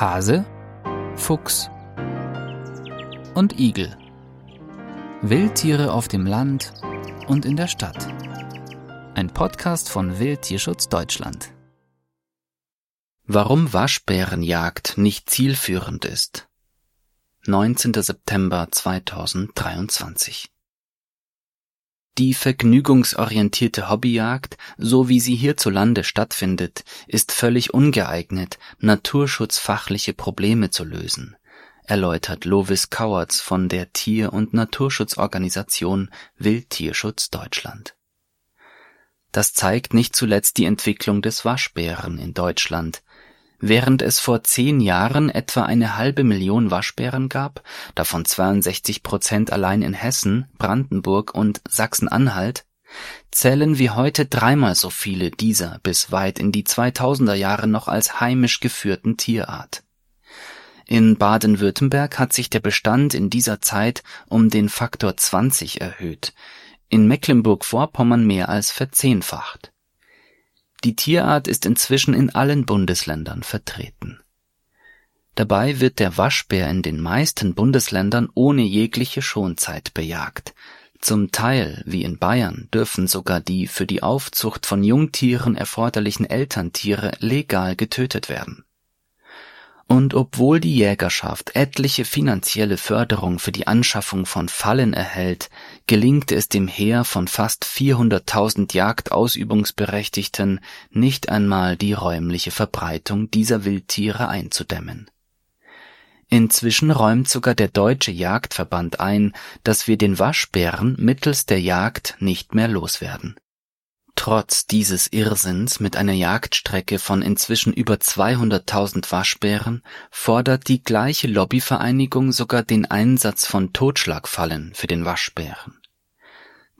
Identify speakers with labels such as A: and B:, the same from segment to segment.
A: Hase, Fuchs und Igel. Wildtiere auf dem Land und in der Stadt. Ein Podcast von Wildtierschutz Deutschland.
B: Warum Waschbärenjagd nicht zielführend ist. 19. September 2023 die vergnügungsorientierte Hobbyjagd, so wie sie hierzulande stattfindet, ist völlig ungeeignet, naturschutzfachliche Probleme zu lösen, erläutert Lovis Kauertz von der Tier- und Naturschutzorganisation Wildtierschutz Deutschland. Das zeigt nicht zuletzt die Entwicklung des Waschbären in Deutschland, Während es vor zehn Jahren etwa eine halbe Million Waschbären gab, davon 62 Prozent allein in Hessen, Brandenburg und Sachsen-Anhalt, zählen wir heute dreimal so viele dieser bis weit in die 2000er Jahre noch als heimisch geführten Tierart. In Baden-Württemberg hat sich der Bestand in dieser Zeit um den Faktor 20 erhöht, in Mecklenburg-Vorpommern mehr als verzehnfacht die Tierart ist inzwischen in allen Bundesländern vertreten. Dabei wird der Waschbär in den meisten Bundesländern ohne jegliche Schonzeit bejagt. Zum Teil, wie in Bayern, dürfen sogar die für die Aufzucht von Jungtieren erforderlichen Elterntiere legal getötet werden und obwohl die Jägerschaft etliche finanzielle Förderung für die Anschaffung von Fallen erhält, gelingt es dem Heer von fast 400.000 Jagdausübungsberechtigten nicht einmal die räumliche Verbreitung dieser Wildtiere einzudämmen. Inzwischen räumt sogar der Deutsche Jagdverband ein, dass wir den Waschbären mittels der Jagd nicht mehr loswerden Trotz dieses Irrsinns mit einer Jagdstrecke von inzwischen über 200.000 Waschbären fordert die gleiche Lobbyvereinigung sogar den Einsatz von Totschlagfallen für den Waschbären.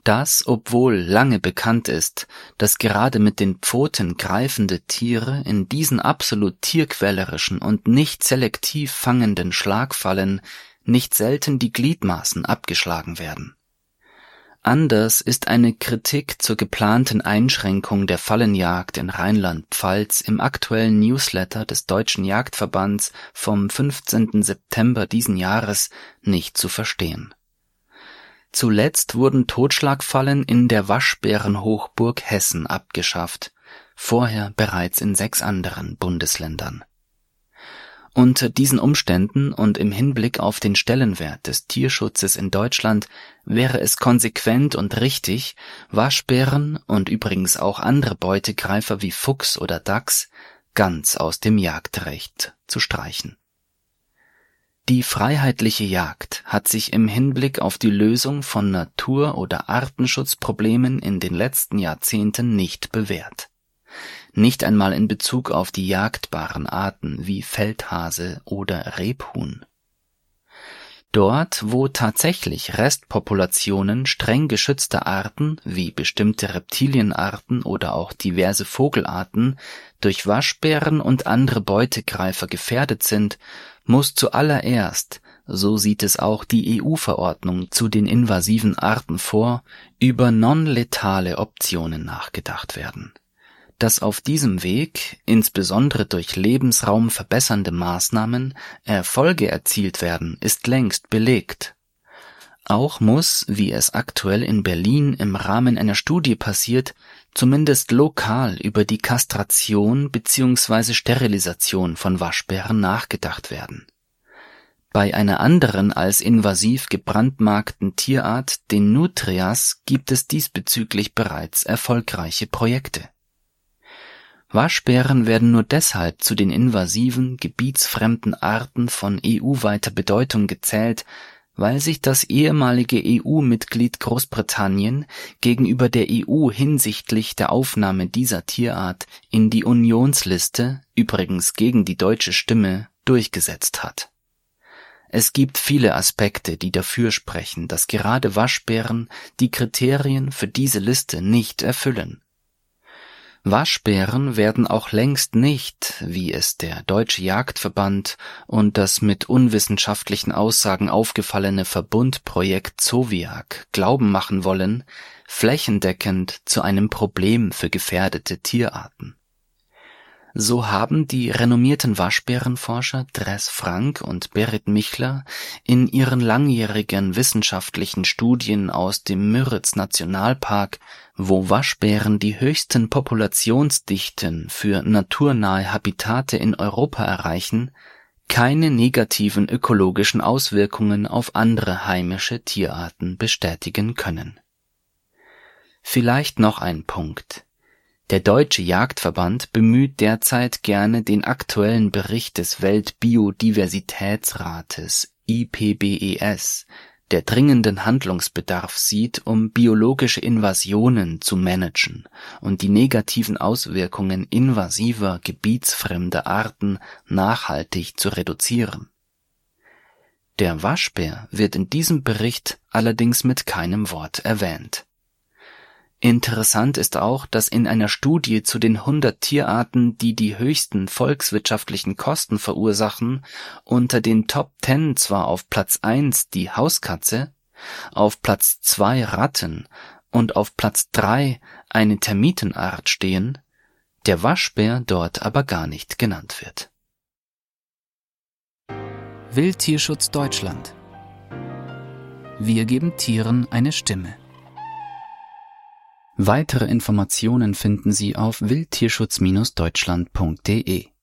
B: Das, obwohl lange bekannt ist, dass gerade mit den Pfoten greifende Tiere in diesen absolut tierquälerischen und nicht selektiv fangenden Schlagfallen nicht selten die Gliedmaßen abgeschlagen werden Anders ist eine Kritik zur geplanten Einschränkung der Fallenjagd in Rheinland-Pfalz im aktuellen Newsletter des Deutschen Jagdverbands vom 15. September diesen Jahres nicht zu verstehen. Zuletzt wurden Totschlagfallen in der Waschbärenhochburg Hessen abgeschafft, vorher bereits in sechs anderen Bundesländern unter diesen Umständen und im Hinblick auf den Stellenwert des Tierschutzes in Deutschland wäre es konsequent und richtig, Waschbären und übrigens auch andere Beutegreifer wie Fuchs oder Dachs ganz aus dem Jagdrecht zu streichen. Die freiheitliche Jagd hat sich im Hinblick auf die Lösung von Natur- oder Artenschutzproblemen in den letzten Jahrzehnten nicht bewährt nicht einmal in Bezug auf die jagdbaren Arten wie Feldhase oder Rebhuhn. Dort, wo tatsächlich Restpopulationen streng geschützter Arten wie bestimmte Reptilienarten oder auch diverse Vogelarten durch Waschbären und andere Beutegreifer gefährdet sind, muss zuallererst, so sieht es auch die EU-Verordnung zu den invasiven Arten vor, über non-letale Optionen nachgedacht werden dass auf diesem Weg, insbesondere durch lebensraumverbessernde Maßnahmen, Erfolge erzielt werden, ist längst belegt. Auch muss, wie es aktuell in Berlin im Rahmen einer Studie passiert, zumindest lokal über die Kastration bzw. Sterilisation von Waschbären nachgedacht werden. Bei einer anderen als invasiv gebrandmarkten Tierart, den Nutrias, gibt es diesbezüglich bereits erfolgreiche Projekte Waschbären werden nur deshalb zu den invasiven, gebietsfremden Arten von EU-weiter Bedeutung gezählt, weil sich das ehemalige EU-Mitglied Großbritannien gegenüber der EU hinsichtlich der Aufnahme dieser Tierart in die Unionsliste, übrigens gegen die deutsche Stimme, durchgesetzt hat. Es gibt viele Aspekte, die dafür sprechen, dass gerade Waschbären die Kriterien für diese Liste nicht erfüllen Waschbären werden auch längst nicht, wie es der Deutsche Jagdverband und das mit unwissenschaftlichen Aussagen aufgefallene Verbundprojekt Zoviak glauben machen wollen, flächendeckend zu einem Problem für gefährdete Tierarten. So haben die renommierten Waschbärenforscher Dres Frank und Berit Michler in ihren langjährigen wissenschaftlichen Studien aus dem Müritz Nationalpark, wo Waschbären die höchsten Populationsdichten für naturnahe Habitate in Europa erreichen, keine negativen ökologischen Auswirkungen auf andere heimische Tierarten bestätigen können. Vielleicht noch ein Punkt der Deutsche Jagdverband bemüht derzeit gerne den aktuellen Bericht des Weltbiodiversitätsrates IPBES, der dringenden Handlungsbedarf sieht, um biologische Invasionen zu managen und die negativen Auswirkungen invasiver, gebietsfremder Arten nachhaltig zu reduzieren. Der Waschbär wird in diesem Bericht allerdings mit keinem Wort erwähnt Interessant ist auch, dass in einer Studie zu den 100 Tierarten, die die höchsten volkswirtschaftlichen Kosten verursachen, unter den Top 10 zwar auf Platz 1 die Hauskatze, auf Platz 2 Ratten und auf Platz 3 eine Termitenart stehen, der Waschbär dort aber gar nicht genannt wird.
A: Wildtierschutz Deutschland Wir geben Tieren eine Stimme. Weitere Informationen finden Sie auf wildtierschutz-deutschland.de